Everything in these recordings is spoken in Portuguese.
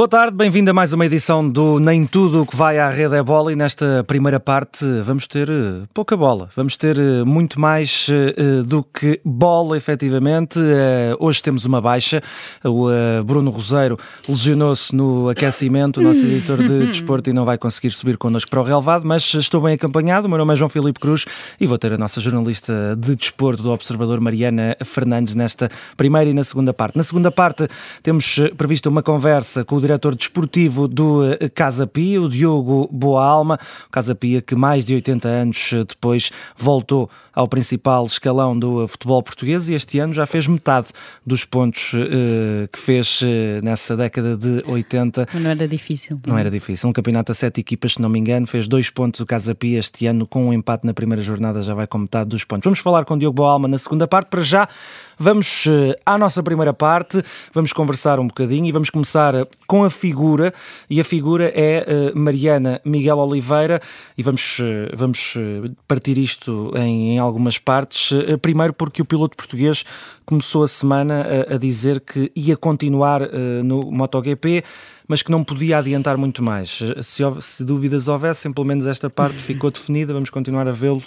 Boa tarde, bem-vindo a mais uma edição do Nem Tudo o que vai à rede é bola e nesta primeira parte vamos ter eh, pouca bola, vamos ter eh, muito mais uh, do que bola efetivamente. Hoje temos uma baixa, o Bruno Roseiro lesionou-se no aquecimento, o nosso editor de desporto e não vai conseguir subir connosco para o relevado, mas estou bem acompanhado, o meu nome é João Filipe Cruz e vou ter a nossa jornalista de desporto do Observador Mariana Fernandes nesta primeira e na segunda parte. Na segunda parte temos previsto uma conversa com o diretor desportivo do eh, Casa Pia, o Diogo Boa Alma. O Casa Pia que mais de 80 anos eh, depois voltou ao principal escalão do eh, futebol português e este ano já fez metade dos pontos uh, que fez uh, nessa década de 80. Não era difícil. Não, não era difícil. Um campeonato a sete equipas, se não me engano, fez dois pontos o Casa Pia este ano, com um empate na primeira jornada já vai com metade dos pontos. Vamos falar com o Diogo Boa Alma na segunda parte. Para já, vamos uh, à nossa primeira parte, vamos conversar um bocadinho e vamos começar com a figura, e a figura é Mariana Miguel Oliveira, e vamos, vamos partir isto em, em algumas partes. Eh, primeiro, porque o piloto português começou a semana a, a dizer que ia continuar uh, no MotoGP mas que não podia adiantar muito mais. Se, se dúvidas houvessem, pelo menos esta parte ficou definida, vamos continuar a vê-lo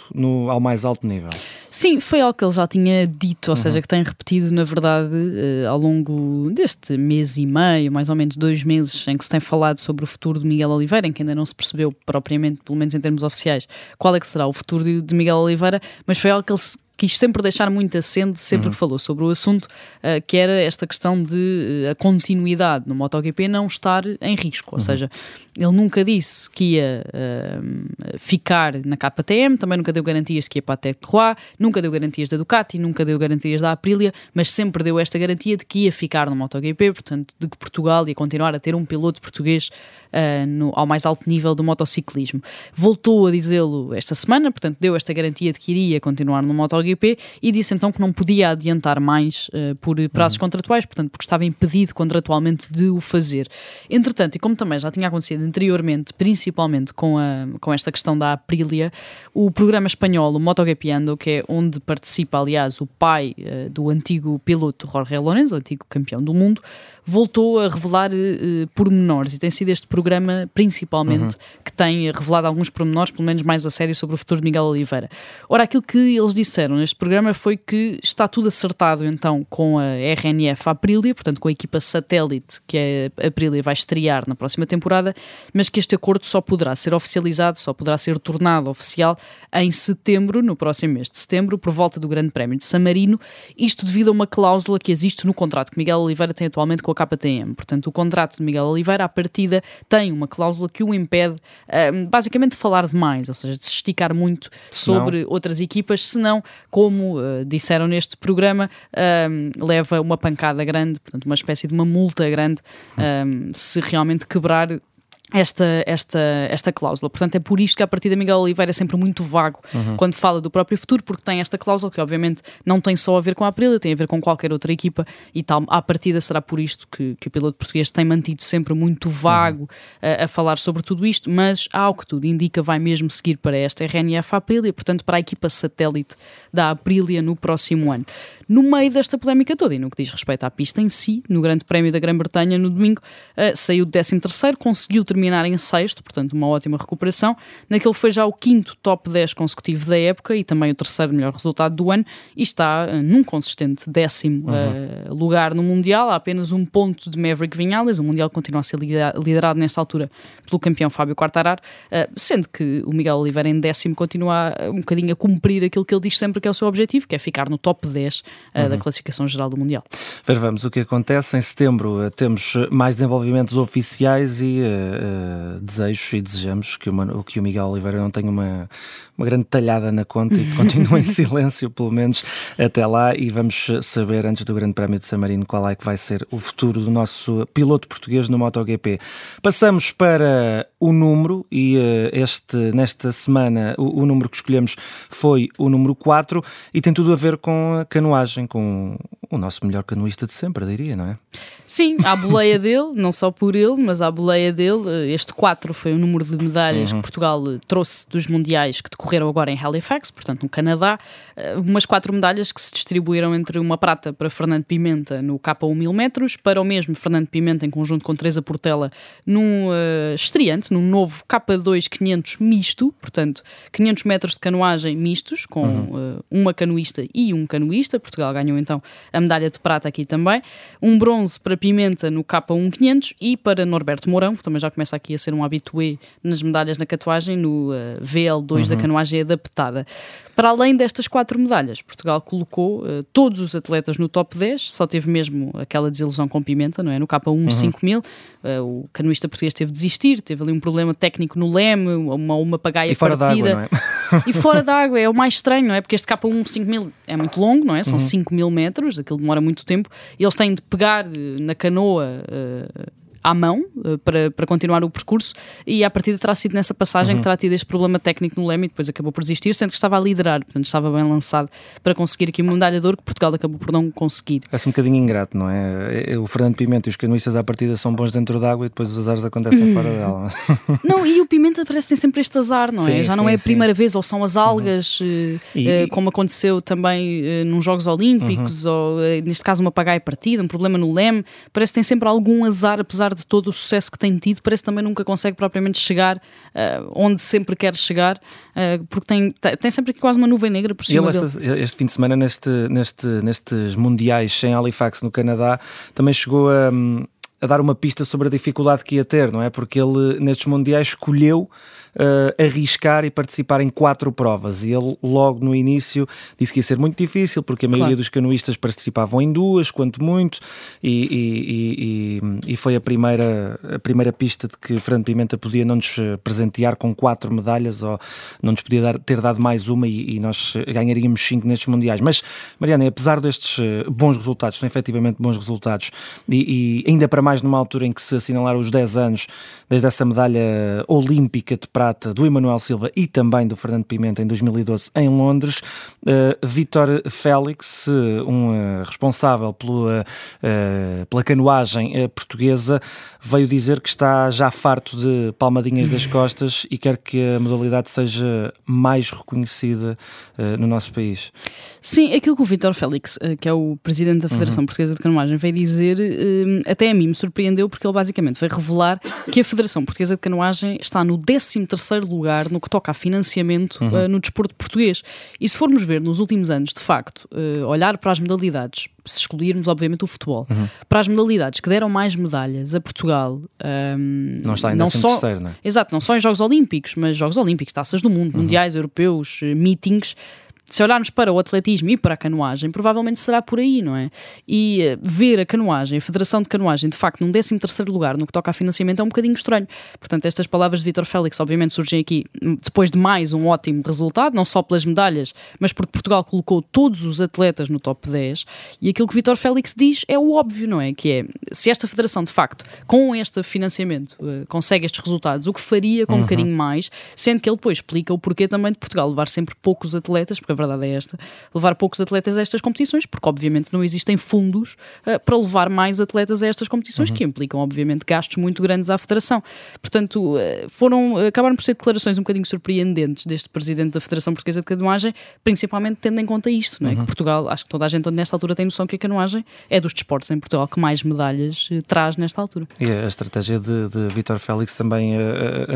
ao mais alto nível. Sim, foi algo que ele já tinha dito, ou uhum. seja, que tem repetido, na verdade, uh, ao longo deste mês e meio, mais ou menos dois meses, em que se tem falado sobre o futuro de Miguel Oliveira, em que ainda não se percebeu propriamente, pelo menos em termos oficiais, qual é que será o futuro de, de Miguel Oliveira, mas foi algo que ele quis sempre deixar muito acende sempre uhum. que falou sobre o assunto, uh, que era esta questão de uh, a continuidade no MotoGP não estar em risco, ou uhum. seja, ele nunca disse que ia uh, ficar na KTM, também nunca deu garantias que ia para a Tech Trois, nunca deu garantias da Ducati, nunca deu garantias da Aprilia, mas sempre deu esta garantia de que ia ficar no MotoGP, portanto, de que Portugal ia continuar a ter um piloto português uh, no, ao mais alto nível do motociclismo. Voltou a dizê-lo esta semana, portanto, deu esta garantia de que iria continuar no MotoGP e disse então que não podia adiantar mais uh, por prazos uhum. contratuais, portanto, porque estava impedido contratualmente de o fazer. Entretanto, e como também já tinha acontecido anteriormente, principalmente com, a, com esta questão da Aprilia, o programa espanhol, o MotoGP Ando, que é onde participa, aliás, o pai uh, do antigo piloto Jorge Lorenzo, antigo campeão do mundo, voltou a revelar uh, pormenores e tem sido este programa, principalmente, uhum. que tem revelado alguns pormenores, pelo menos mais a sério, sobre o futuro de Miguel Oliveira. Ora, aquilo que eles disseram neste programa foi que está tudo acertado então com a RNF Aprilia, portanto com a equipa satélite que a Aprilia vai estrear na próxima temporada, mas que este acordo só poderá ser oficializado, só poderá ser tornado oficial em setembro, no próximo mês de setembro, por volta do Grande Prémio de San Marino, isto devido a uma cláusula que existe no contrato que Miguel Oliveira tem atualmente com a KTM. Portanto, o contrato de Miguel Oliveira, à partida, tem uma cláusula que o impede, uh, basicamente, de falar demais, ou seja, de se esticar muito sobre outras equipas, senão, como uh, disseram neste programa, uh, leva uma pancada grande, portanto, uma espécie de uma multa grande, se realmente quebrar esta, esta, esta cláusula. Portanto, é por isto que a partida Miguel Oliveira é sempre muito vago uhum. quando fala do próprio futuro, porque tem esta cláusula que, obviamente, não tem só a ver com a Aprilia, tem a ver com qualquer outra equipa e tal. À partida será por isto que, que o piloto português tem mantido sempre muito vago uhum. a, a, falar sobre tudo isto, mas, ao que tudo indica, vai mesmo seguir para esta RNF Aprilia, portanto, para a equipa satélite da Aprilia no próximo ano. No meio desta polémica toda e no que diz respeito à pista em si, no Grande Prémio da Grã-Bretanha, no domingo, uh, saiu de 13, conseguiu terminar em sexto, portanto, uma ótima recuperação. Naquele foi já o quinto top 10 consecutivo da época e também o terceiro melhor resultado do ano, e está uh, num consistente décimo uhum. uh, lugar no Mundial, há apenas um ponto de Maverick Vinales. O Mundial continua a ser liderado nesta altura pelo campeão Fábio Quartararo, sendo que o Miguel Oliveira em décimo continua um bocadinho a cumprir aquilo que ele diz sempre que é o seu objetivo, que é ficar no top 10 uhum. da classificação geral do Mundial. Ver, vamos o que acontece. Em setembro temos mais desenvolvimentos oficiais e uh, desejos e desejamos que o, que o Miguel Oliveira não tenha uma, uma grande talhada na conta e que continue em silêncio, pelo menos até lá. E vamos saber, antes do Grande Prémio de San Marino, qual é que vai ser o futuro do nosso piloto português no MotoGP. Passamos para o número, e uh, este, nesta semana o, o número que escolhemos foi o número 4 e tem tudo a ver com a canoagem, com o nosso melhor canoista de sempre, diria, não é? Sim, à boleia dele, não só por ele, mas à boleia dele. Eh, este 4 foi o número de medalhas uhum. que Portugal eh, trouxe dos mundiais que decorreram agora em Halifax, portanto no Canadá. Eh, umas quatro medalhas que se distribuíram entre uma prata para Fernando Pimenta no K1 1000 metros, para o mesmo Fernando Pimenta em conjunto com Teresa Portela num uh, estreante, num novo K2 500 misto, portanto 500 metros de canoagem mistos, com uhum. uh, uma canoista e um canoista. Portugal ganhou então a medalha de prata aqui também. Um bronze para Pimenta no K1500 e para Norberto Mourão, que também já começa aqui a ser um habitué nas medalhas na canoagem, no uh, eh, VL2 uhum. da canoagem adaptada. Para além destas quatro medalhas, Portugal colocou uh, todos os atletas no top 10, só teve mesmo aquela desilusão com Pimenta, não é? No K1 uhum. 5000, uh, o canoista português teve de desistir, teve ali um problema técnico no leme, uma, uma pagaia e fora partida. Água, não é? e fora d'água, é o mais estranho, não é? Porque este K1 5000 é muito longo, não é? São uhum. 5 mil metros, aquilo demora muito tempo, e eles têm de pegar eh, na canoa. Uh, à mão uh, para, para continuar o percurso e a partir terá sido nessa passagem uhum. que terá tido este problema técnico no leme e depois acabou por desistir, sendo que estava a liderar, portanto estava bem lançado para conseguir aqui uma medalha de ouro que Portugal acabou por não conseguir. É um bocadinho ingrato, não é? O Fernando Pimenta e os canoístas à partida são bons dentro d'água e depois os azares acontecem uhum. fora dela. Não, e o Pimenta parece que tem sempre este azar, não é? Sim, Já não é a primeira sim. vez, ou são as algas, uhum. uh, como aconteceu também uh, nos Jogos Olímpicos, uhum. ou neste caso uma pagaia partida, um problema no leme, parece que tem sempre algum azar, apesar de todo o sucesso que tem tido, parece que também nunca consegue propriamente chegar uh, onde sempre quer chegar, uh, porque tem, tem sempre aqui quase uma nuvem negra por cima ele este, este, fim de semana, neste, neste, nestes mundiais em Halifax, no Canadá, também chegou a, a dar uma pista sobre a dificuldade que ia ter, não é? Porque ele, nestes mundiais, escolheu uh, arriscar e participar em quatro provas. E ele, logo no início, disse que ia ser muito difícil, porque a maioria claro. dos canoístas participavam em duas, quanto muito, e, e, e, e, foi a primeira, a primeira pista de que Fernando Pimenta podia não nos presentear com quatro medalhas, ou não nos podia dar, ter dado mais uma e, nós ganharíamos cinco nestes mundiais. Mas, Mariana, apesar destes eh, bons resultados, são efetivamente bons resultados, e, ainda para mais numa altura em que se assinalaram os 10 anos desde essa medalha olímpica de prata prata do Emanuel Silva e também do Fernando Pimenta em 2012 em Londres. Uh, Vítor Félix, um uh, responsável pelo, uh, pela canoagem portuguesa, veio dizer que está já farto de palmadinhas das costas e quer que a modalidade seja mais reconhecida no nosso país. Sim, aquilo que o Vítor Félix, que é o presidente da Federação uhum. Portuguesa de Canoagem, veio dizer, até a mim me surpreendeu porque ele basicamente veio revelar que a Federação Portuguesa de Canoagem está no 13 terceiro lugar no que toca a financiamento uhum. uh, no desporto português. E se formos ver nos últimos anos, de facto, uh, olhar para as modalidades, se excluirmos, obviamente, o futebol, uhum. para as modalidades que deram mais medalhas a Portugal. Um, ehm, não está ainda não só, terceiro, não é? Exato, não só em Jogos Olímpicos, mas Jogos Olímpicos, taças do mundo, uhum. mundiais, europeus, eh, meetings se olharmos para o atletismo e para a canoagem, provavelmente será por aí, não é? E uh, ver a canoagem, a Federação de Canoagem, de facto, num 13 lugar no que toca a financiamento é um bocadinho estranho. Portanto, estas palavras de Vitor Félix, obviamente, surgem aqui hum, depois de mais um ótimo resultado, não só pelas medalhas, mas porque Portugal colocou todos os atletas no top 10. E aquilo que Vitor Félix diz é o óbvio, não é? Que é, se esta Federação, de facto, com este financiamento, uh, consegue estes resultados, o que faria com uhum. um bocadinho mais, sendo que ele depois explica o porquê também de Portugal levar sempre poucos atletas, porque a verdade é esta, levar poucos atletas a estas competições, porque obviamente não existem fundos uh, para levar mais atletas a estas competições, uhum. que implicam obviamente gastos muito grandes à Federação. Portanto, uh, foram, uh, acabaram por ser declarações um bocadinho surpreendentes deste Presidente da Federação Portuguesa de Canoagem, principalmente tendo em conta isto, não é? Uhum. Que Portugal, acho que toda a gente nesta altura tem noção que a canoagem é dos desportos em Portugal que mais medalhas traz nesta altura. E a estratégia de, de Vitor Félix também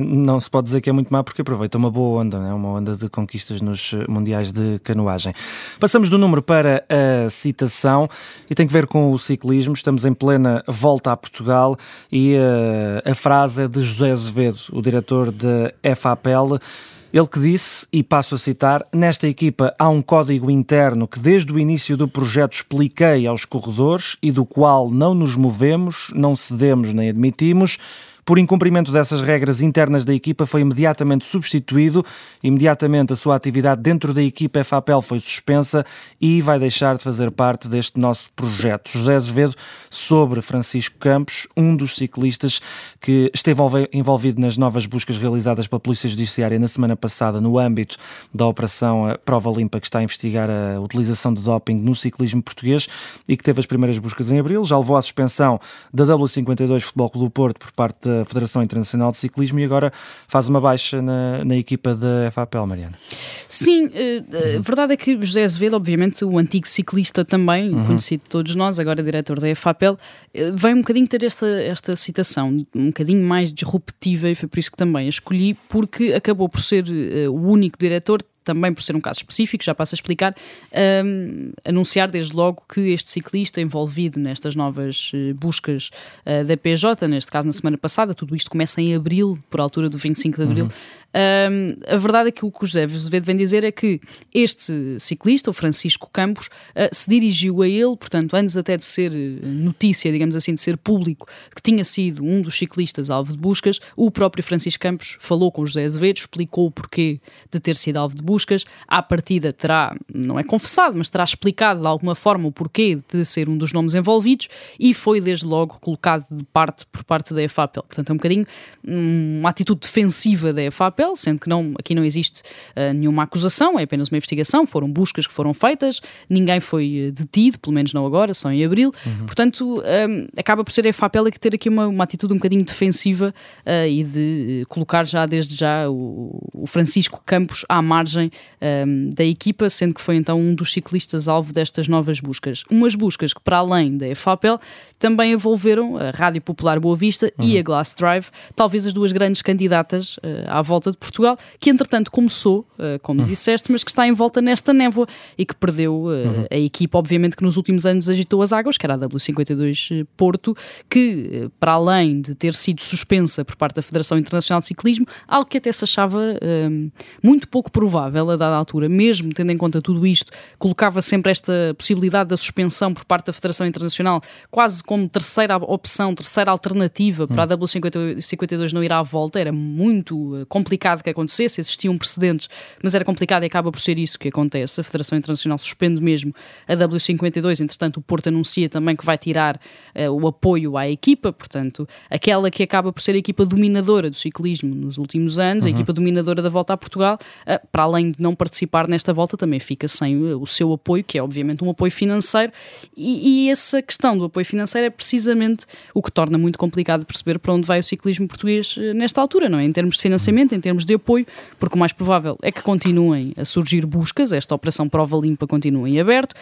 não se pode dizer que é muito má porque aproveita uma boa onda, é? uma onda de conquistas nos mundiais de canoagem. Passamos do número para a citação e tem que ver com o ciclismo. Estamos em plena volta a Portugal e uh, a frase é de José Azevedo, o diretor da FAPEL. Ele que disse, e passo a citar, nesta equipa há um código interno que desde o início do projeto expliquei aos corredores e do qual não nos movemos, não cedemos nem admitimos por incumprimento dessas regras internas da equipa, foi imediatamente substituído. Imediatamente a sua atividade dentro da equipa FAPEL foi suspensa e vai deixar de fazer parte deste nosso projeto. José Azevedo sobre Francisco Campos, um dos ciclistas que esteve envolvido nas novas buscas realizadas pela Polícia Judiciária na semana passada no âmbito da Operação eh, Prova Limpa, que está a investigar a utilização de doping no ciclismo português e que teve as primeiras buscas em abril, já levou à suspensão da W52 Futebol Clube do Porto por parte da Federação Internacional de Ciclismo e agora faz uma baixa na, na equipa da FAPEL, Mariana. Sim, eh, eh, a verdade é que José Azevedo, obviamente, o antigo ciclista também, uhum. conhecido de todos nós, agora diretor da FAPEL, vem um bocadinho ter esta, esta citação, um bocadinho mais disruptiva e foi por isso que também a escolhi, porque acabou por ser uh, o único diretor também por ser um caso específico, já passo a explicar, um, anunciar desde logo que este ciclista envolvido nestas novas uh, buscas uh, da PJ, neste caso na semana passada, tudo isto começa em abril, por altura do 25 de abril, uhum. Um, a verdade é que o que o José Azevedo vem dizer é que este ciclista, o Francisco Campos, uh, se dirigiu a ele, portanto, antes até de ser notícia, digamos assim, de ser público, que tinha sido um dos ciclistas alvo de buscas, o próprio Francisco Campos falou com o José Azevedo, explicou o porquê de ter sido alvo de buscas. À partida terá, não é confessado, mas terá explicado de alguma forma o porquê de ser um dos nomes envolvidos e foi desde logo colocado de parte por parte da EFAPEL. Portanto, é um bocadinho hum, uma atitude defensiva da EFAPEL sendo que não, aqui não existe uh, nenhuma acusação, é apenas uma investigação, foram buscas que foram feitas, ninguém foi uh, detido, pelo menos não agora, só em abril. Uhum. Portanto, um, eh, acaba por ser a FAPEL que ter aqui uma, uma atitude um bocadinho defensiva uh, e de colocar já desde já o, o Francisco Campos à margem um, da equipa, sendo que foi então um dos ciclistas alvo destas novas buscas. Umas buscas que, para além da FAPEL, também envolveram a Rádio Popular Boa Vista uhum. e a Glass Drive, talvez as duas grandes candidatas à volta volta de Portugal, que entretanto começou, uh, como uhum. disseste, mas que está envolta nesta névoa e que perdeu uh, uhum. a equipa, obviamente, que nos últimos anos agitou as águas, que era a W52 Porto, que para além de ter sido suspensa por parte da Federação Internacional de Ciclismo, algo que até se achava muito pouco provável a dada altura, mesmo tendo em conta tudo isto, colocava sempre esta possibilidade da suspensão por parte da Federação Internacional quase como terceira opção, terceira alternativa para a uhum. W52 não ir à volta, era muito complicado complicado que acontecesse, existiam precedentes, mas era complicado e acaba por ser isso que acontece. A Federação Internacional suspende mesmo a W52, entretanto, o Porto anuncia também que vai tirar uh, o apoio à equipa, portanto, aquela que acaba por ser a equipa dominadora do ciclismo nos últimos anos, uhum. a equipa dominadora da volta a Portugal, uh, para além de não participar nesta volta, também fica sem uh, o seu apoio, que é obviamente um apoio financeiro, e, e essa questão do apoio financeiro é precisamente o que torna muito complicado perceber para onde vai o ciclismo português nesta altura, não é? Em termos de financiamento, em termos de apoio, porque o mais provável é que continuem a surgir buscas, esta operação prova limpa continua em aberto,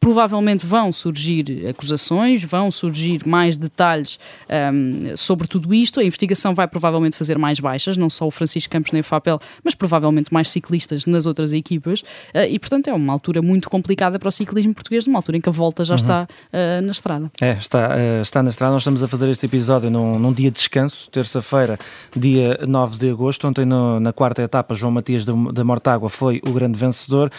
provavelmente vão surgir acusações, vão surgir mais detalhes um, sobre tudo isto. A investigação vai provavelmente fazer mais baixas, não só o Francisco Campos nem o Fapel, mas provavelmente mais ciclistas nas outras equipas. Uh, e, portanto, é uma altura muito complicada para o ciclismo português, numa altura em que a volta já uhum. está uh, na estrada. É, está, uh, está na estrada. Nós estamos a fazer este episódio num, num dia de descanso, terça-feira, dia 9 de agosto. Ontem, no, na quarta etapa, João Matias da Mortágua foi o grande vencedor.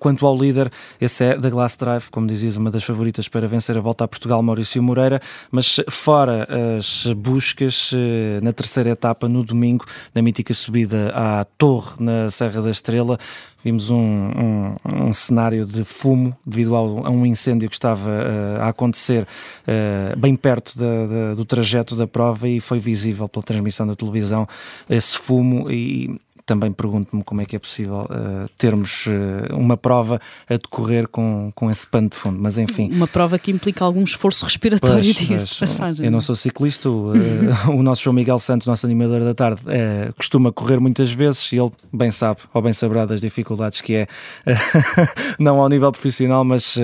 quanto ao líder, esse é da Glass Drive Drive, como dizias, uma das favoritas para vencer a volta a Portugal, Maurício Moreira, mas fora as buscas eh, na terceira etapa, no domingo, na mítica subida à Torre, na Serra da Estrela, vimos um, um, um, cenário de fumo devido ao, a um incêndio que estava uh, a acontecer uh, bem perto da, da, do trajeto da prova e foi visível pela transmissão da televisão esse fumo e também pergunto-me como é que é possível uh, termos uh, uma prova a decorrer com, com esse pano de fundo, mas enfim. Uma prova que implica algum esforço respiratório, diga-se de passagem. Eu não sou ciclista, o, uh, o nosso João Miguel Santos, nosso animador da tarde, costuma correr muitas vezes e ele bem sabe, ou bem saberá das dificuldades que é, não ao nível profissional, mas,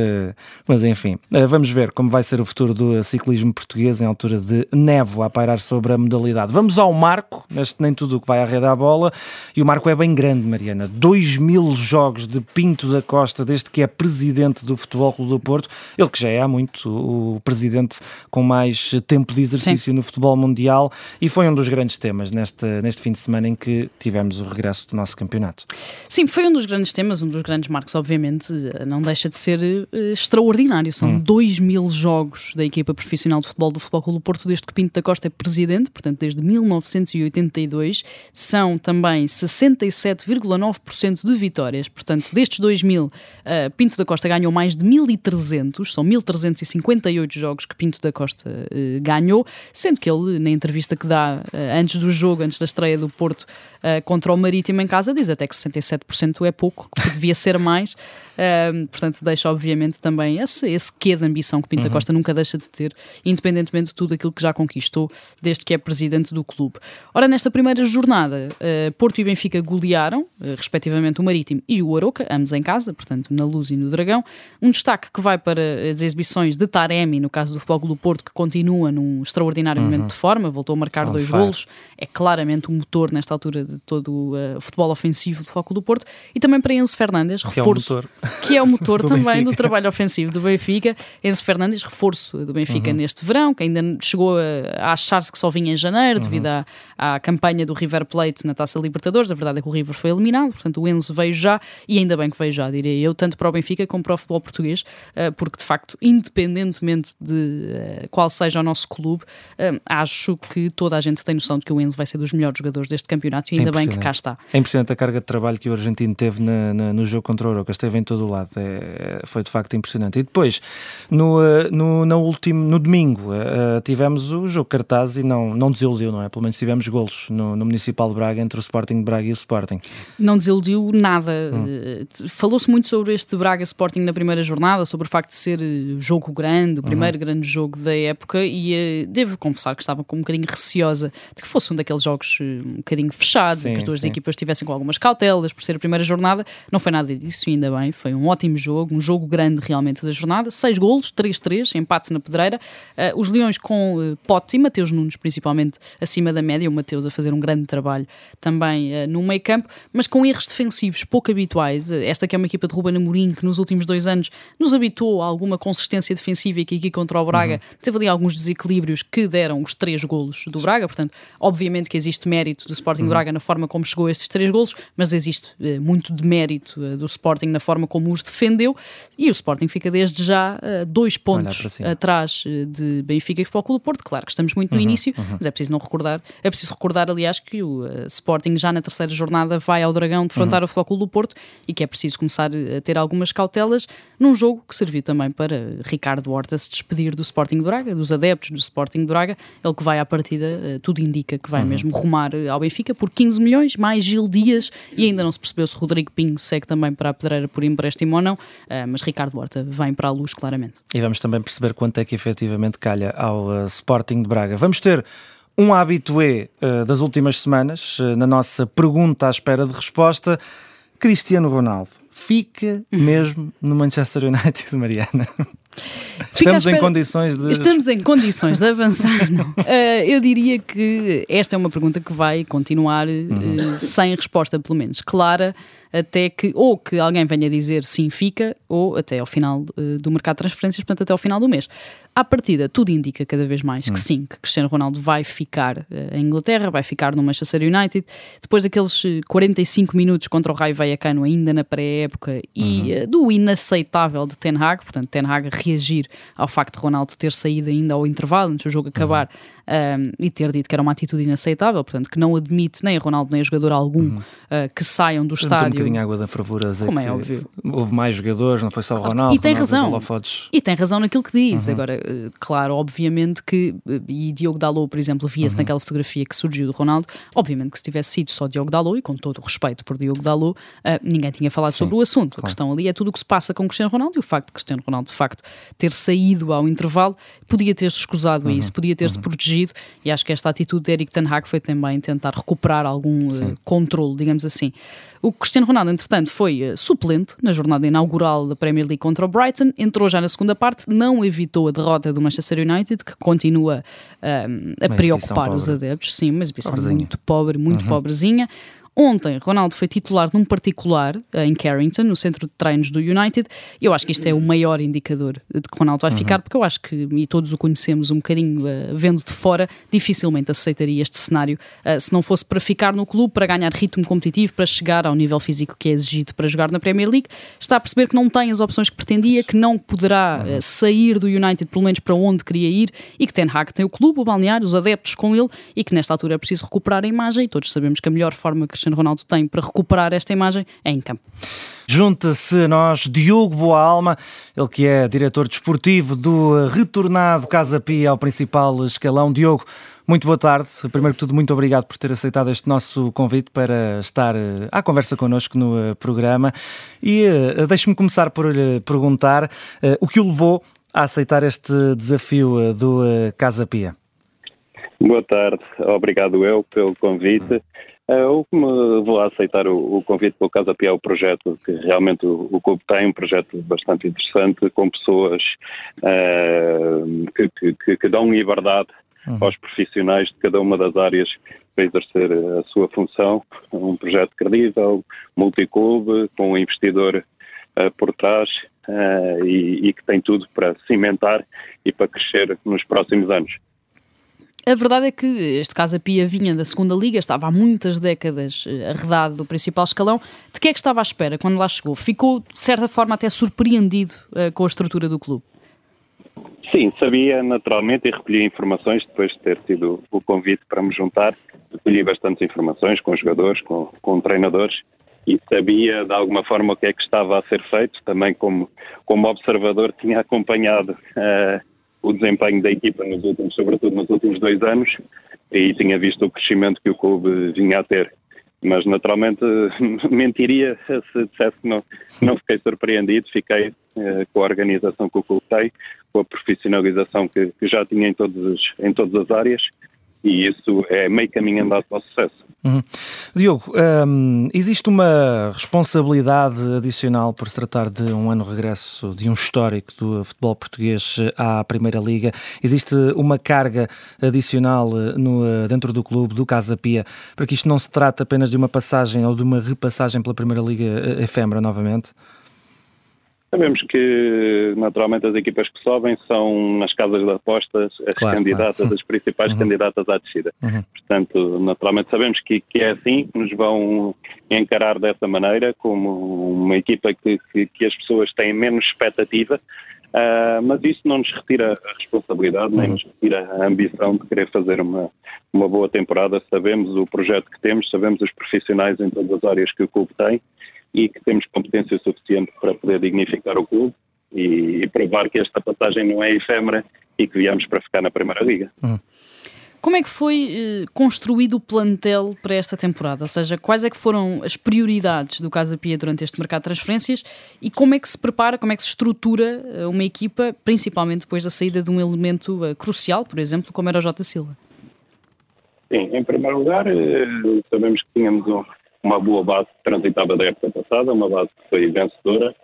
mas enfim. vamos ver como vai ser o futuro do ciclismo português em altura de névoa a pairar sobre a modalidade. Vamos ao marco, neste nem tudo o que vai à rede à bola, E o marco é bem grande, Mariana. 2 mil jogos de Pinto da Costa, desde que é presidente do Futebol Clube do Porto. Ele que já é há muito o presidente com mais tempo de exercício Sim. no futebol mundial e foi um dos grandes temas neste, neste fim de semana em que tivemos o regresso do nosso campeonato. Sim, foi um dos grandes temas, um dos grandes marcos, obviamente, não deixa de ser uh, extraordinário. São hum. 2 mil jogos da equipa profissional de futebol do Futebol Clube do Porto desde que Pinto da Costa é presidente, portanto desde 1982. São também 67,9% de vitórias, portanto destes 2 mil, uh, Pinto da Costa ganhou mais de 1.300, são 1.358 jogos que Pinto da Costa uh, ganhou, sendo que ele, na entrevista que dá antes do jogo, antes da estreia do Porto contra o Marítimo em casa, diz até que 67% é pouco, que devia ser mais. Uh, portanto, deixa obviamente também esse, esse quê de ambição que Pinto uhum. Costa nunca deixa de ter, independentemente de tudo aquilo que já conquistou desde que é presidente do clube. Ora, nesta primeira jornada, uh, Porto e Benfica golearam, uh, respectivamente, o Marítimo e o Aroca, ambos em casa, portanto, na Luz e no Dragão. Um destaque que vai para as exibições de Taremi, no caso do Futebol do Porto, que continua num extraordinário uhum. momento de forma, voltou a marcar dois fire. golos, é claramente o um motor nesta altura de todo o uh, futebol ofensivo do Futebol do Porto, e também para Enzo Fernandes, reforço. É um que é o motor do também Benfica. do trabalho ofensivo do Benfica. Enzo Fernandes, reforço do Benfica uhum. neste verão, que ainda chegou a, a achar-se que só vinha em janeiro, uhum. devido à, à campanha do River Plate na Taça Libertadores. A verdade é que o River foi eliminado, portanto o Enzo veio já, e ainda bem que veio já, diria eu, tanto para o Benfica como para o futebol português, eh, porque de facto, independentemente de eh, qual seja o nosso clube, eh, acho que toda a gente tem noção de que o Enzo vai ser dos melhores jogadores deste campeonato e ainda é bem que cá está. É impressionante a carga de trabalho que o argentino teve na, na, no jogo contra o Oroca, esteve em todo o lado, é, foi de facto impressionante. E depois, no, no, no último, no domingo, tivemos o jogo cartaz e não, não desiludiu, não é? Pelo menos tivemos golos no, no, Municipal de Braga entre o Sporting Braga e o Sporting. Não desiludiu nada. Hum. Eh, falou-se muito sobre este Braga Sporting na primeira jornada, sobre o facto de ser eh, jogo grande, o primeiro uhum. grande jogo da época, e uh, devo confessar que estava com um bocadinho receosa de que fosse um daqueles jogos um bocadinho fechados, sim, em que as duas sim. equipas estivessem com algumas cautelas por ser a primeira jornada. Não foi nada disso, ainda bem. Foi um ótimo jogo, um jogo grande realmente da jornada. Seis golos, 3-3, empate na pedreira. Uh, os Leões com uh, Pote e Mateus Nunes, principalmente acima da média. O Mateus a fazer um grande trabalho também no meio campo, mas com erros defensivos pouco habituais. Uh, esta que é uma equipa de Ruben Amorim que nos últimos dois anos nos habitou a alguma consistência defensiva e que aqui contra o Braga uhum. teve ali alguns desequilíbrios que deram os três golos do Braga. Portanto, obviamente que existe mérito do Sporting uhum. Braga na forma como chegou a estes três golos, mas existe uh, muito de mérito do Sporting na forma como os defendeu e o Sporting fica desde já dois pontos atrás de Benfica e Futebol Clube do Porto. Claro que estamos muito no uhum. início, uhum. mas é preciso não recordar, é preciso recordar, aliás, que o Sporting já na terceira jornada vai ao Dragão defrontar uhum. o Flóculo do Porto e que é preciso começar a ter algumas cautelas num jogo que serviu também para Ricardo Horta se despedir do Sporting de Braga, dos adeptos do Sporting de Braga, ele que vai à partida, uh, tudo indica que vai uhum. mesmo rumar ao Benfica por 15 milhões, mais Gil Dias e ainda não se percebeu se Rodrigo Pinho segue também para a pedreira por empréstimo ou não, mas Ricardo Horta vem para a luz claramente. E vamos também perceber quanto é que efetivamente calha ao Sporting de Braga. Vamos ter um habitué uh, das últimas semanas, uh, na nossa pergunta à espera de resposta, Cristiano Ronaldo fica uhum. mesmo no Manchester United, Mariana? Estamos em condições de. Estamos em condições de avançar? Uh, eu diria que esta é uma pergunta que vai continuar uhum. sem resposta, pelo menos clara, até que ou que alguém venha dizer sim fica, ou até ao final uh, do mercado de transferências, portanto até ao final do mês. À partida, tudo indica cada vez mais hum. que sim, que Cristiano Ronaldo vai ficar uh, em Inglaterra, vai ficar no Manchester United. Depois daqueles 45 eh, minutos contra o Raio Vallecano ainda na pré-época e uhum. uh, do inaceitável de Ten Hag, portanto Ten Hag reagir ao facto de Ronaldo ter saído ainda ao intervalo antes do jogo acabar um, e ter dito que era uma atitude inaceitável, portanto, que não admite nem a Ronaldo nem a jogador algum uhum. uh, que saiam do estádio. Um bocadinho água da fervura, como é óbvio. Houve mais jogadores, não foi só o Ronaldo. E tem razão. E tem razão naquilo que diz. Uhum. Agora, uh, claro, obviamente que, uh, e Diogo Dalot, por exemplo, via-se uhum. naquela fotografia que surgiu do Ronaldo, obviamente que se tivesse sido só Diogo Dalot, e com todo o respeito por Diogo Dalot, ninguém tinha falado Sim. sobre o assunto. Claro. A questão ali é tudo o que se passa com Cristiano Ronaldo e o facto de Cristiano Ronaldo, de facto, ter saído ao intervalo, podia ter-se escusado a isso, uhum. podia ter-se uhum. E acho que esta atitude de Eric Ten Hag foi também tentar recuperar algum uh, controle, digamos assim. O Cristiano Ronaldo, entretanto, foi uh, suplente na jornada inaugural da Premier League contra o Brighton, entrou já na segunda parte, não evitou a derrota do Manchester United, que continua uh, a preocupar os adeptos. Sim, mas exibição muito pobre, muito uhum. pobrezinha Ontem, Ronaldo foi titular num particular eh, em Carrington, no centro de treinos do United, eu acho que isto é o maior indicador de que Ronaldo vai uhum. ficar, porque eu acho que, e todos o conhecemos um bocadinho uh, vendo de fora, dificilmente aceitaria este cenário uh, se não fosse para ficar no clube, para ganhar ritmo competitivo, para chegar ao nível físico que é exigido para jogar na Premier League. Está a perceber que não tem as opções que pretendia, que não poderá uh, sair do United, pelo menos para onde queria ir, e que Ten Hag tem o clube, o balneário, os adeptos com ele, e que nesta altura é preciso recuperar a imagem, e todos sabemos que a melhor forma que Cristiano Ronaldo tem para recuperar esta imagem é em campo. Junta-se a nós Diogo Boa Alma, ele que é diretor desportivo do retornado Casa Pia ao principal escalão. Diogo, muito boa tarde. Primeiro que tudo, muito obrigado por ter aceitado este nosso convite para estar eh, à conversa connosco no eh, programa. E uh, deixe-me começar por lhe perguntar o que o levou a aceitar este desafio do Casa Pia. Boa tarde, obrigado eu pelo convite. Uh, o que me levou a aceitar o, o convite pelo Casa Pia é o projeto que realmente o, o clube tem, um projeto bastante interessante, com pessoas uh, que, que, que, dão liberdade uhum. aos profissionais de cada uma das áreas para exercer a sua função. Um projeto credível, multiclube, com um investidor uh, por trás e, e que tem tudo para cimentar e para crescer nos próximos anos. A verdade é que este Casa Pia vinha da segunda Liga, estava há muitas décadas eh, arredado do principal escalão. De que é que estava à espera quando lá chegou? Ficou, de certa forma, até surpreendido uh, com a estrutura do clube? Sim, sabia naturalmente e recolhi informações depois de ter tido o convite para me juntar. Recolhi bastantes informações com jogadores, com, com treinadores e sabia de alguma forma o que é que estava a ser feito. Também como, como observador tinha acompanhado uh, o desempenho da equipa nos últimos, sobretudo nos últimos dois anos, e tinha visto o crescimento que o clube vinha a ter. Mas naturalmente mentiria se dissesse que não, não fiquei surpreendido, fiquei eh, com a organização que o clube tem, com a profissionalização que, que já tinha em, todos, em todas as áreas e isso é meio caminho andado para o sucesso. Uhum. Diogo, um, existe uma responsabilidade adicional por se tratar de um ano regresso de um histórico do futebol português à Primeira Liga? Existe uma carga adicional no, dentro do clube, do Casa Pia, para que isto não se trate apenas de uma passagem ou de uma repassagem pela Primeira Liga eh, efêmera novamente? Sabemos que, naturalmente, as equipas que sobem são, nas casas de apostas, as claro, candidatas, claro. as principais uhum. candidatas à descida. Uhum. Portanto, naturalmente, sabemos que, que, é assim, que nos vão encarar dessa maneira, como uma equipa que, que, que as pessoas têm menos expectativa, uh, mas isso não nos retira a responsabilidade, uhum. nem nos retira a ambição de querer fazer uma, uma boa temporada. Sabemos o projeto que temos, sabemos os profissionais em todas as áreas que o clube tem e que temos competência suficiente para poder dignificar o clube e, e provar que esta passagem não é efêmera e que viemos para ficar na Primeira Liga. Hum. Como é que foi eh, construído o plantel para esta temporada? Ou seja, quais é que foram as prioridades do Casa Pia durante este mercado de transferências e como é que se prepara, como é que se estrutura eh, uma equipa, principalmente depois da saída de um elemento uh, crucial, por exemplo, como era o Jota Silva? Sim, em primeiro lugar, sabemos que tínhamos um, uma boa base que transitava da época passada, uma base que foi vencedora,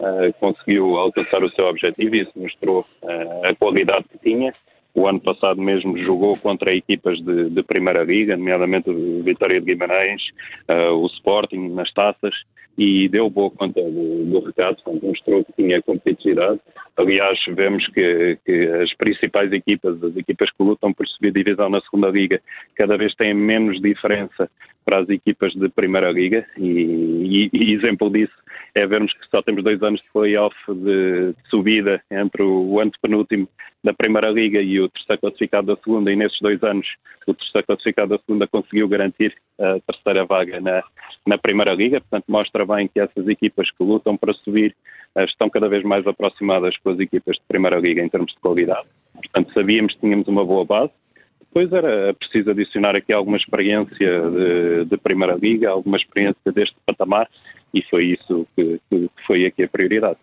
uh, conseguiu alcançar o seu objetivo e isso mostrou uh, a qualidade que tinha. O ano passado mesmo jogou contra equipas de, de Primeira Liga, nomeadamente o Vitória de Guimarães, uh, o Sporting nas taças, e deu boa conta do, do recado, mostrou que tinha competitividade. Aliás, vemos que, que, as principais equipas, as equipas que lutam por subir divisão na segunda liga, cada vez têm menos diferença para as equipas de primeira liga e, e, e exemplo disso é vermos que só temos dois anos de playoff de, subida entre o, o antepenúltimo da Primeira Liga e o terceiro classificado da segunda, e nesses dois anos o terceiro classificado da segunda conseguiu garantir a terceira vaga na, na Primeira Liga, portanto mostra bem que essas equipas que lutam para subir eh, estão cada vez mais aproximadas com as equipas de Primeira Liga em termos de qualidade. Portanto, sabíamos que tínhamos uma boa base, depois era preciso adicionar aqui alguma experiência de, de, Primeira Liga, alguma experiência deste patamar, e foi isso que, que foi aqui a prioridade.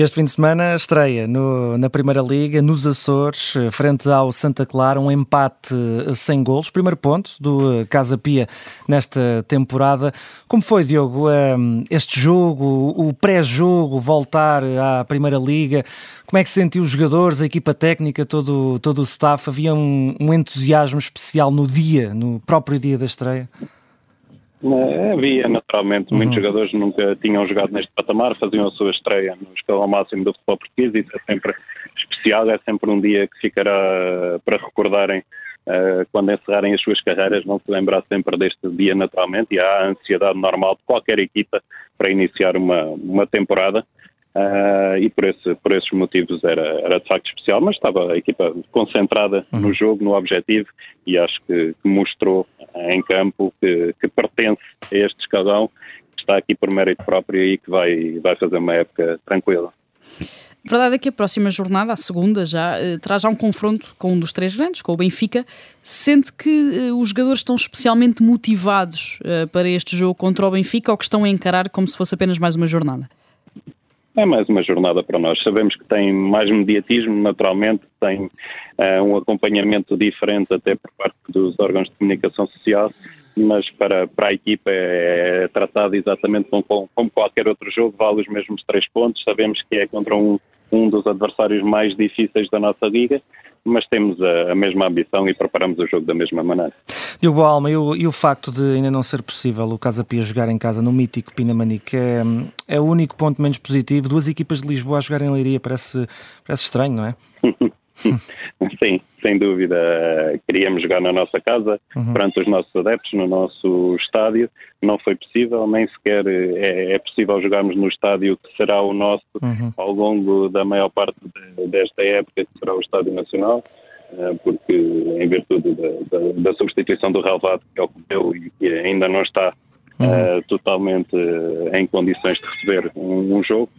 Este fim de semana estreia no, na Primeira Liga, nos Açores, frente ao Santa Clara, um empate sem golos. Primeiro ponto do Casa Pia nesta temporada. Como foi, Diogo, hum, este jogo, o pré-jogo, voltar à Primeira Liga? Como é que se sentiu os jogadores, a equipa técnica, todo, todo o staff? Havia um, um entusiasmo especial no dia, no próprio dia da estreia? Havia, naturalmente, muitos uhum. jogadores nunca tinham jogado neste patamar, faziam a sua estreia no escalão máximo do futebol português e isso é sempre especial, é sempre um dia que ficará para recordarem uh, quando encerrarem as suas carreiras, vão se lembrar sempre deste dia naturalmente e há a ansiedade normal de qualquer equipa para iniciar uma, uma temporada. Uh, e por, esse, por esses motivos era, era de facto especial, mas estava a equipa concentrada uhum. no jogo, no objetivo, e acho que, que mostrou em campo que, que, pertence a este escalão, que está aqui por mérito próprio e que vai, vai fazer uma época tranquila. A verdade é que a próxima jornada, a segunda já, eh, terá já um confronto com um dos três grandes, com o Benfica. Sente que eh, os jogadores estão especialmente motivados eh, para este jogo contra o Benfica ou que estão a encarar como se fosse apenas mais uma jornada? É mais uma jornada para nós. Sabemos que tem mais mediatismo, naturalmente, tem uh, um acompanhamento diferente até por parte dos órgãos de comunicação social, mas para, para a equipa é, é tratado exatamente como, como qualquer outro jogo, vale os mesmos três pontos. Sabemos que é contra um, um dos adversários mais difíceis da nossa liga, mas temos a, a, mesma ambição e preparamos o jogo da mesma maneira. Diogo Alma, e o, e o facto de ainda não ser possível o Casa Pia jogar em casa no mítico Pinamanique é, é o único ponto menos positivo. Duas equipas de Lisboa a jogar em Leiria parece, parece estranho, não é? Sim, sem dúvida. Queríamos jogar na nossa casa, uhum. perante os nossos adeptos, no nosso estádio. Não foi possível, nem sequer é, é possível jogarmos no estádio que será o nosso uhum. ao longo da maior parte de, desta época, que será o Estádio Nacional eh, porque em virtude da, da, da substituição do relevado que ocorreu e que ainda não está uhum. uh, totalmente em condições de receber um, um jogo,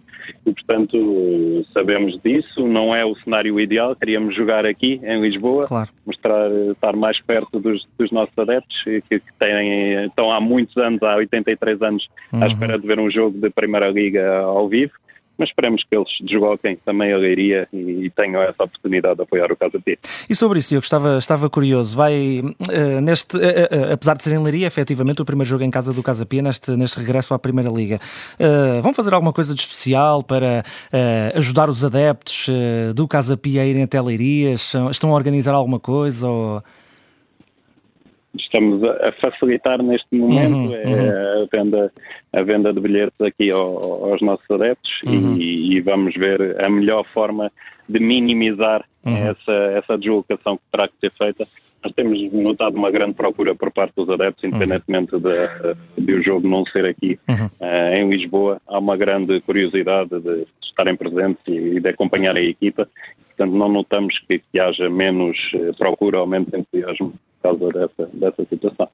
e, portanto, sabemos disso. Não é o cenário ideal. Queríamos jogar aqui, em Lisboa, claro. mostrar, estar mais perto dos, dos nossos adeptos, que, que têm, estão há muitos anos, há 83 anos, uhum. à espera de ver um jogo de Primeira Liga ao vivo mas esperemos que eles desloquem também a Leiria e, tenham essa oportunidade de apoiar o Casa P. E sobre isso, eu estava, estava curioso, vai uh, neste, uh, uh, apesar de ser em Leiria, efetivamente o primeiro jogo em casa do Casa P, neste, neste regresso à Primeira Liga, vão fazer alguma coisa de especial para ajudar os adeptos do Casa P a irem até Leiria? Estão a organizar alguma coisa ou estamos a, facilitar neste momento uhum, é uhum. A, venda, a venda de bilhetes aqui ao, aos nossos adeptos uhum. e, e, vamos ver a melhor forma de minimizar uhum. essa, essa deslocação que terá que ser feita. Nós temos notado uma grande procura por parte dos adeptos, uhum. independentemente de, de o jogo não ser aqui uh, em Lisboa. Há uma grande curiosidade de estarem presentes e de acompanhar a equipa. Portanto, não notamos que, que haja menos eh, procura ou menos entusiasmo causa dessa, dessa situação.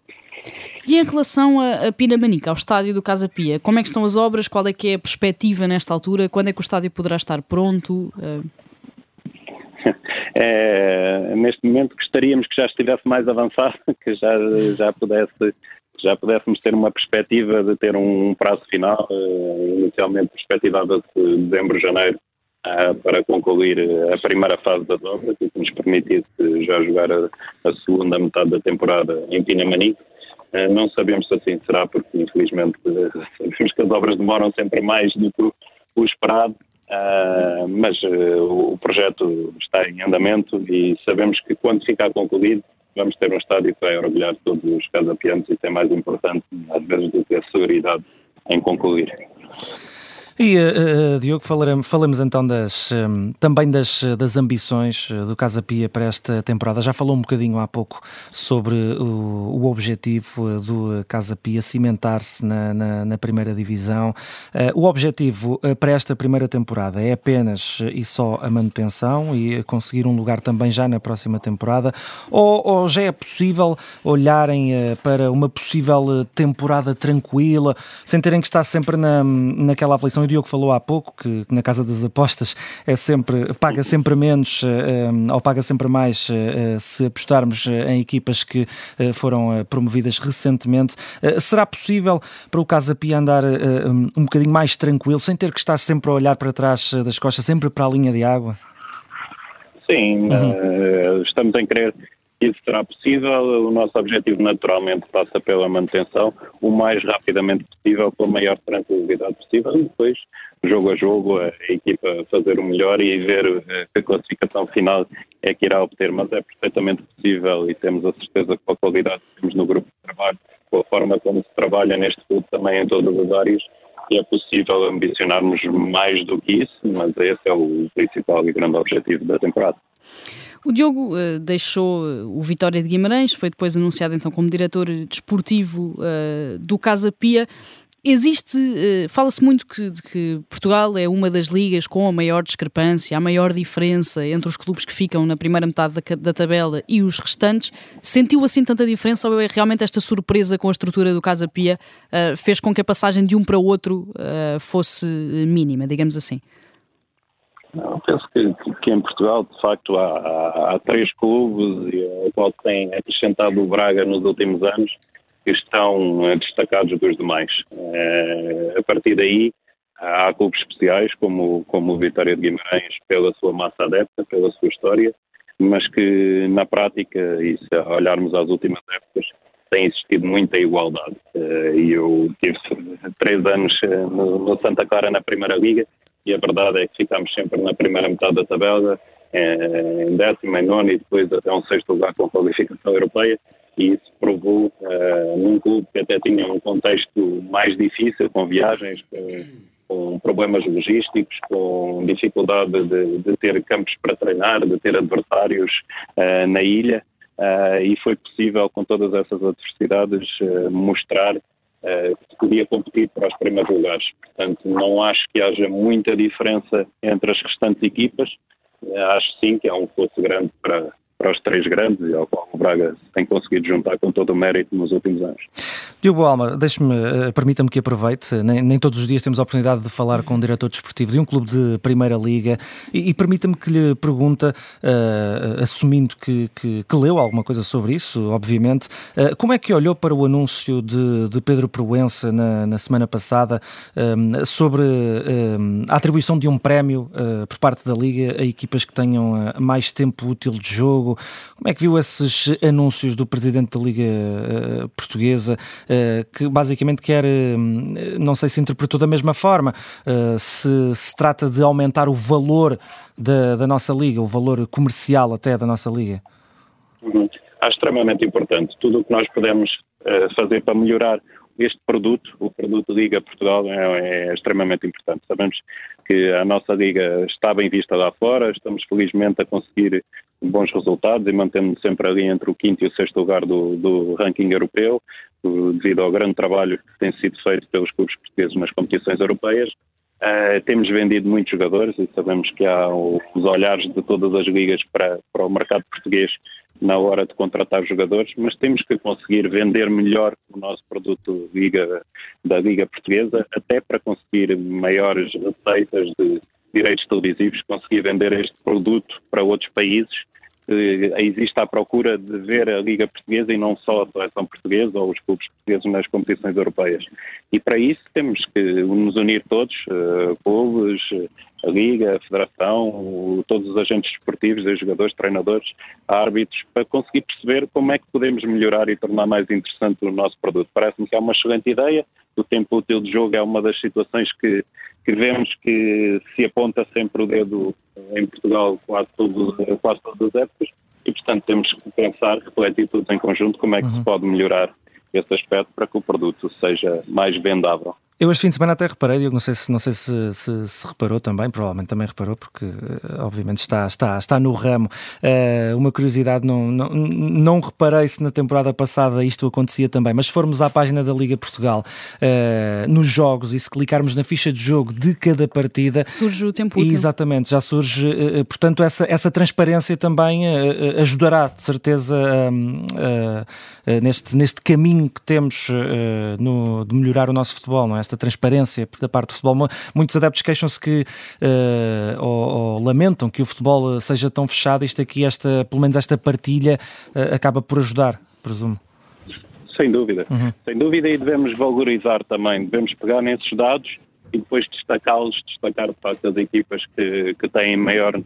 E em relação a, a Pinamanica, ao estádio do Casa Pia, como é que estão as obras? Qual é que é a perspectiva nesta altura? Quando é que o estádio poderá estar pronto? É, neste momento gostaríamos que já estivesse mais avançado, que já, já pudesse já pudéssemos ter uma perspectiva de ter um prazo final, uh, inicialmente perspectivava-se dezembro, janeiro, para concluir a primeira fase das obras e que nos permitisse já jogar a, a segunda metade da temporada em Pinamanique. Uh, não sabemos se assim será, porque infelizmente sabemos que as obras demoram sempre mais do que o esperado, Uh, mas uh, o projeto está em andamento e sabemos que quando ficar concluído vamos ter um estádio que vai orgulhar todos os casapianos e tem mais importante às vezes do que a segurança em concluir. E, uh, Diogo, falaremos, falamos então das, um, também das, das ambições do Casa Pia para esta temporada. Já falou um bocadinho há pouco sobre o, o objetivo do Casa Pia cimentar-se na, na, na, primeira divisão. Uh, o objetivo para esta primeira temporada é apenas e só a manutenção e conseguir um lugar também já na próxima temporada? Ou, ou já é possível olharem uh, para uma possível temporada tranquila, sem terem que estar sempre na, naquela aflição? O Diogo falou há pouco que, na casa das apostas é sempre, paga sempre menos uh, ou paga sempre mais uh, se apostarmos em equipas que foram promovidas recentemente. será possível para o Casa Pia andar um bocadinho mais tranquilo, sem ter que estar sempre a olhar para trás das costas, sempre para a linha de água? Sim, uhum. estamos em querer isso será possível. O nosso objetivo, naturalmente, passa pela manutenção o mais rapidamente possível, com a maior tranquilidade possível, e depois, jogo a jogo, a equipa fazer o melhor e ver eh, a classificação final é que irá obter. Mas é perfeitamente possível e temos a certeza que, com a qualidade que temos no grupo de trabalho, com a forma como se trabalha neste clube também em todas as áreas, é possível ambicionarmos mais do que isso, mas esse é o principal e grande objetivo da temporada. O Diogo uh, deixou eh, o Vitória de Guimarães, foi depois anunciado então como diretor desportivo uh, do Casa Pia. Existe, uh, fala-se muito que, de que Portugal é uma das ligas com a maior discrepância, a maior diferença entre os clubes que ficam na primeira metade da, da tabela e os restantes. Sentiu assim tanta diferença ou é realmente esta surpresa com a estrutura do Casa Pia fez com que a passagem de um para outro fosse mínima, digamos assim? Não, penso que, que, em Portugal, de facto, há, há, há três clubes, e qual tem acrescentado o Braga nos últimos anos, que estão eh, destacados dos demais. Uh, a partir daí, há clubes especiais, como, como o Vitória de Guimarães, pela sua massa adepta, pela sua história, mas que na prática, e se olharmos às últimas épocas, tem existido muita igualdade. Uh, e eu tive três anos no, no Santa Clara na Primeira Liga e a verdade é que ficámos sempre na primeira metade da tabela, eh, em décimo, em nono e depois até um sexto lugar com qualificação europeia. E isso provou uh, num clube que até tinha um contexto mais difícil, com viagens, com, com problemas logísticos, com dificuldade de, de, ter campos para treinar, de ter adversários uh, na ilha, uh, e foi possível, com todas essas adversidades, mostrar uh, podia competir para os primeiros lugares. Portanto, não acho que haja muita diferença entre as restantes equipas. Uh, acho sim que há um fosso grande para, para os três grandes, ao qual o Braga tem conseguido juntar com todo o mérito nos últimos anos. Diogo Alma, deixe-me, eh, permita-me que aproveite, nem, nem, todos os dias temos a oportunidade de falar com um diretor desportivo de um clube de Primeira Liga e, e permita-me que lhe pergunta, uh, assumindo que, que, que, leu alguma coisa sobre isso, obviamente, uh, como é que olhou para o anúncio de, de Pedro Proença na, na semana passada um, sobre um, a atribuição de um prémio uh, por parte da Liga a equipas que tenham mais tempo útil de jogo? Como é que viu esses anúncios do Presidente da Liga Portuguesa? Eh, que basicamente quer, eh, não sei se interpretou da mesma forma, se se trata de aumentar o valor da, da nossa liga, o valor comercial até da nossa liga. Uhum. Acho extremamente importante. Tudo o que nós podemos fazer para melhorar este produto, o produto Liga Portugal, é, é, extremamente importante. Sabemos que a nossa Liga está bem vista lá fora, estamos felizmente a conseguir bons resultados e mantemos sempre ali entre o quinto e o sexto lugar do, do ranking europeu, devido ao grande trabalho que tem sido feito pelos clubes portugueses nas competições europeias. Uh, temos vendido muitos jogadores e sabemos que há os olhares de todas as ligas para, para o mercado português na hora de contratar jogadores, mas temos que conseguir vender melhor o nosso produto Liga, da Liga Portuguesa, até para conseguir maiores receitas de direitos televisivos, conseguir vender este produto para outros países existe a procura de ver a Liga Portuguesa e não só a seleção portuguesa ou os clubes portugueses nas competições europeias. E para isso temos que nos unir todos, uh, clubes, a Liga, a Federação, todos os agentes esportivos, os jogadores, treinadores, árbitros, para conseguir perceber como é que podemos melhorar e tornar mais interessante o nosso produto. Parece-me que é uma excelente ideia. O tempo útil de jogo é uma das situações que, que vemos que se aponta sempre o dedo em Portugal quase, todos, quase todas as épocas e, portanto, temos que pensar, refletir todos em conjunto como é que uhum. se pode melhorar esse aspecto para que o produto seja mais vendável. Eu este fim de semana até reparei, eu não sei se não sei se, se, se reparou também, provavelmente também reparou, porque eh, obviamente está, está, está no ramo. Uh, uma curiosidade, não, não, não reparei se na temporada passada isto acontecia também, mas se formos à página da Liga Portugal, uh, nos jogos, e se clicarmos na ficha de jogo de cada partida. Surge o tempo útil. Exatamente, já surge. Uh, portanto, essa, essa transparência também ajudará, de certeza, neste, neste caminho que temos no, de melhorar o nosso futebol, não é? Esta transparência da parte do futebol. Muitos adeptos queixam-se que, uh, ou, ou, lamentam que o futebol seja tão fechado. Isto aqui, esta, pelo menos esta partilha, uh, acaba por ajudar, presumo. Sem dúvida, uhum. sem dúvida, e devemos valorizar também, devemos pegar nesses dados e depois destacá-los, destacar de facto as equipas que, que têm maior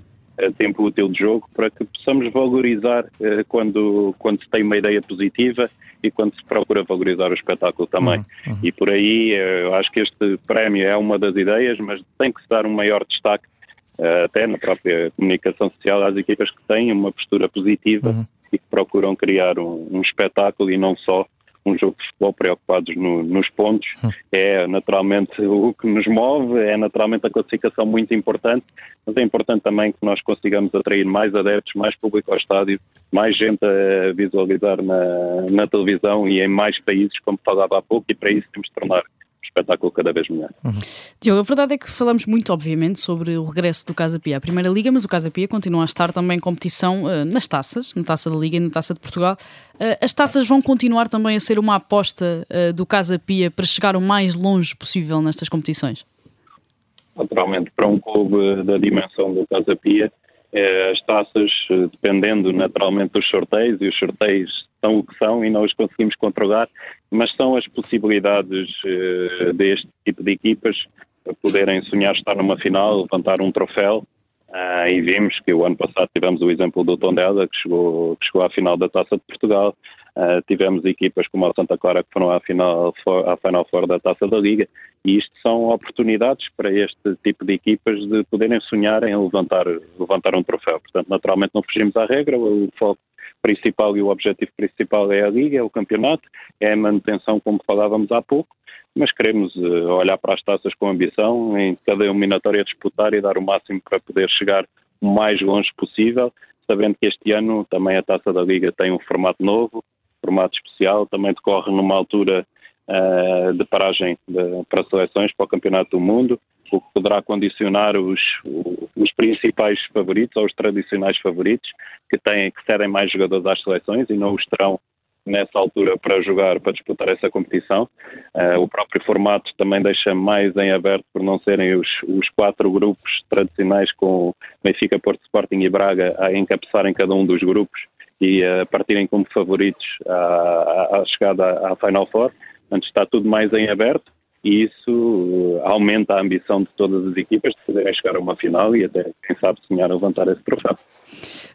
tempo útil de jogo, para que possamos valorizar uh, quando, quando se tem uma ideia positiva e quando se procura valorizar o espetáculo também. Uhum, uhum. E por aí eh, eu acho que este prémio é uma das ideias, mas tem que se dar um maior destaque uh, até na própria comunicação social às equipas que têm uma postura positiva uhum. e que procuram criar um, um espetáculo e não só um jogo de futebol preocupados no, nos pontos. Hum. É naturalmente o que nos move, é naturalmente a classificação muito importante, mas é importante também que nós consigamos atrair mais adeptos, mais público ao estádio, mais gente a visualizar na, na televisão e em mais países, como falava há pouco, e para isso temos de tornar espetáculo cada vez melhor. Uhum. Diogo, a verdade é que falamos muito, obviamente, sobre o regresso do Casa Pia à Primeira Liga, mas o Casa Pia continua a estar também em competição uh, nas taças, na Taça da Liga e na Taça de Portugal. Uh, as taças vão continuar também a ser uma aposta uh, do Casa Pia para chegar o mais longe possível nestas competições? Naturalmente, para um clube da dimensão do Casa Pia, as taças, dependendo naturalmente dos sorteios, e os sorteios são o que são e não os conseguimos controlar, mas são as possibilidades uh, deste tipo de equipas poderem sonhar estar numa final, levantar um troféu. Uh, e vimos que o ano passado tivemos o exemplo do Tondela, que chegou, que chegou à final da Taça de Portugal. Uh, tivemos equipas como a Santa Clara que foram à final, à final fora da Taça da Liga. E isto são oportunidades para este tipo de equipas de poderem sonhar em levantar, levantar um troféu. Portanto, naturalmente não fugimos à regra, o foco principal e o objetivo principal é a Liga, é o campeonato, é a manutenção, como falávamos há pouco, mas queremos uh, olhar para as taças com ambição, em cada eliminatória disputar e dar o máximo para poder chegar o mais longe possível, sabendo que este ano também a taça da Liga tem um formato novo, formato especial, também decorre numa altura uh, de paragem de, para seleções para o Campeonato do Mundo, o que poderá condicionar os, os principais favoritos ou os tradicionais favoritos que têm que cedem mais jogadores às seleções e não os terão nessa altura para jogar, para disputar essa competição. Uh, o próprio formato também deixa mais em aberto por não serem os, os quatro grupos tradicionais com Benfica, Porto, Sporting e Braga a encabeçarem cada um dos grupos e a partirem como favoritos à, à chegada à Final Four. Portanto, está tudo mais em aberto e isso aumenta a ambição de todas as equipas de poderem chegar a uma final e até, quem sabe, sonhar a levantar esse troféu.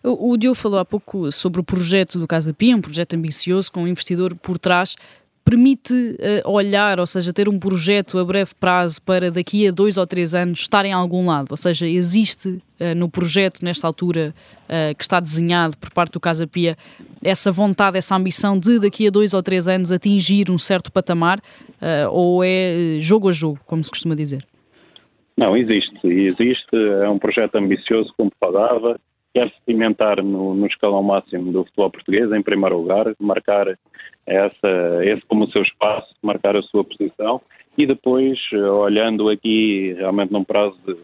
O, o Diogo falou há pouco sobre o projeto do Casa Pia, um projeto ambicioso com um investidor por trás permite uh, olhar, ou seja, ter um projeto a breve prazo para daqui a dois ou três anos estar em algum lado? Ou seja, existe uh, no projeto, nesta altura, uh, que está desenhado por parte do Casa Pia, essa vontade, essa ambição de daqui a dois ou três anos atingir um certo patamar? ou é jogo a jogo, como se costuma dizer? Não, existe. Existe. É um projeto ambicioso, como falava, quer cimentar no, no escalão máximo do futebol português, em primeiro lugar, marcar essa, esse como o seu espaço, marcar a sua posição e depois, olhando aqui realmente num prazo de,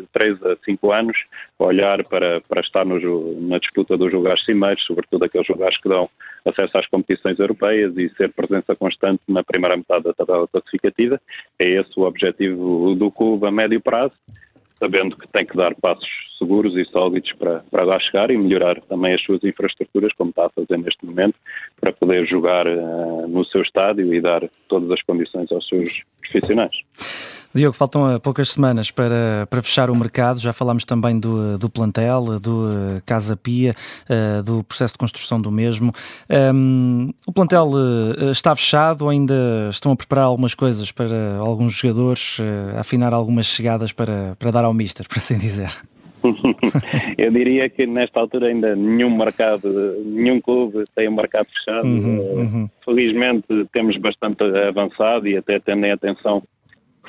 de 3 a 5 anos, olhar para, para estar no, na disputa dos lugares cimeiros, sobretudo aqueles lugares que dão acesso às competições europeias e ser presença constante na primeira metade da tabela classificativa. É esse o objetivo do clube a médio prazo sabendo que tem que dar passos seguros e sólidos para, para lá chegar e melhorar também as suas infraestruturas, como está a fazer neste momento, para poder jogar uh, no seu estádio e dar todas as condições aos seus profissionais. Diogo, faltam poucas semanas para, para fechar o mercado. Já falámos também do, do plantel, do eh, Casa Pia, eh, do processo de construção do mesmo. Um, o plantel está fechado ou ainda estão a preparar algumas coisas para alguns jogadores, afinar algumas chegadas para, para dar ao Mister, por assim dizer? Eu diria que nesta altura ainda nenhum mercado, nenhum clube tem um mercado fechado. Uhum, uhum. Felizmente temos bastante avançado e até tendo atenção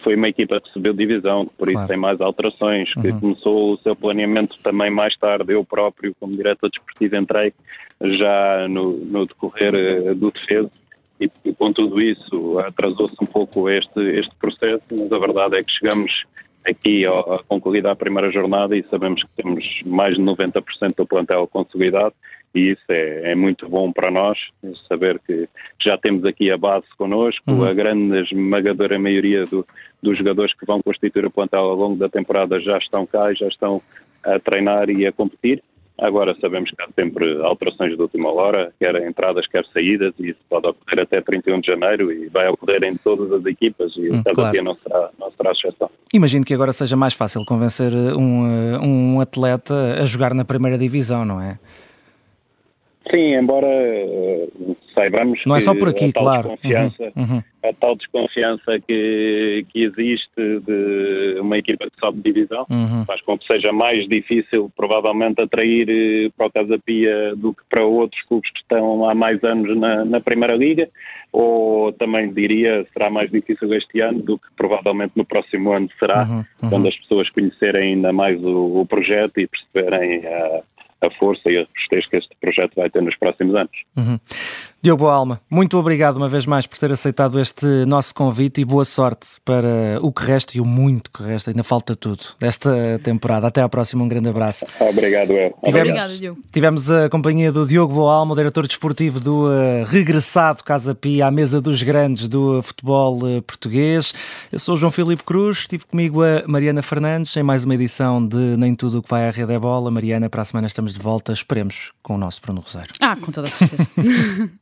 que foi uma equipa que subiu divisão, que por claro. isso tem mais alterações, que uhum. começou o seu planeamento também mais tarde. Eu próprio, como diretor desportivo, entrei já no, no decorrer eh, do defeso e, e com tudo isso atrasou-se um pouco este, este processo, mas a verdade é que chegamos aqui a concluir a primeira jornada e sabemos que temos mais de 90% do plantel consolidado e isso é, é, muito bom para nós, saber que já temos aqui a base connosco, uhum. a grande esmagadora maioria do, dos jogadores que vão constituir o plantel ao longo da temporada já estão cá, já estão a treinar e a competir Agora sabemos que há sempre alterações de última hora, quer entradas, quer saídas, e isso pode ocorrer até 31 de janeiro e vai ocorrer em todas as equipas e hum, cada claro. dia não será, não será exceção. Imagino que agora seja mais fácil convencer um, um atleta a jogar na primeira divisão, não é? Sim, embora uh, saibamos não é só por aqui, a tal claro. desconfiança, uhum, uhum. a tal desconfiança que, que existe de uma equipa que sobe de divisão uhum. faz com que seja mais difícil provavelmente atrair eh, para o Casa Pia do que para outros clubes que estão há mais anos na, na Primeira Liga ou também diria será mais difícil este ano do que provavelmente no próximo ano será Uhum, uhum. quando as pessoas conhecerem ainda mais o, o projeto e perceberem a a força e a robustez que este projeto vai ter nos próximos anos. Uhum. Diogo Alma, muito obrigado uma vez mais por ter aceitado este nosso convite e boa sorte para o que resta e o muito que resta, ainda falta tudo, desta temporada. Até à próxima, um grande abraço. Obrigado, El. Obrigado, Diogo. Tivemos a companhia do Diogo Boalma, o diretor desportivo do uh, regressado Casa Pia à mesa dos grandes do futebol uh, português. Eu sou o João Filipe Cruz, estive comigo a Mariana Fernandes em mais uma edição de Nem Tudo o que vai à Rede é Bola. Mariana, para a semana estamos de volta, esperemos com o nosso Bruno Rosário. Ah, com toda a certeza.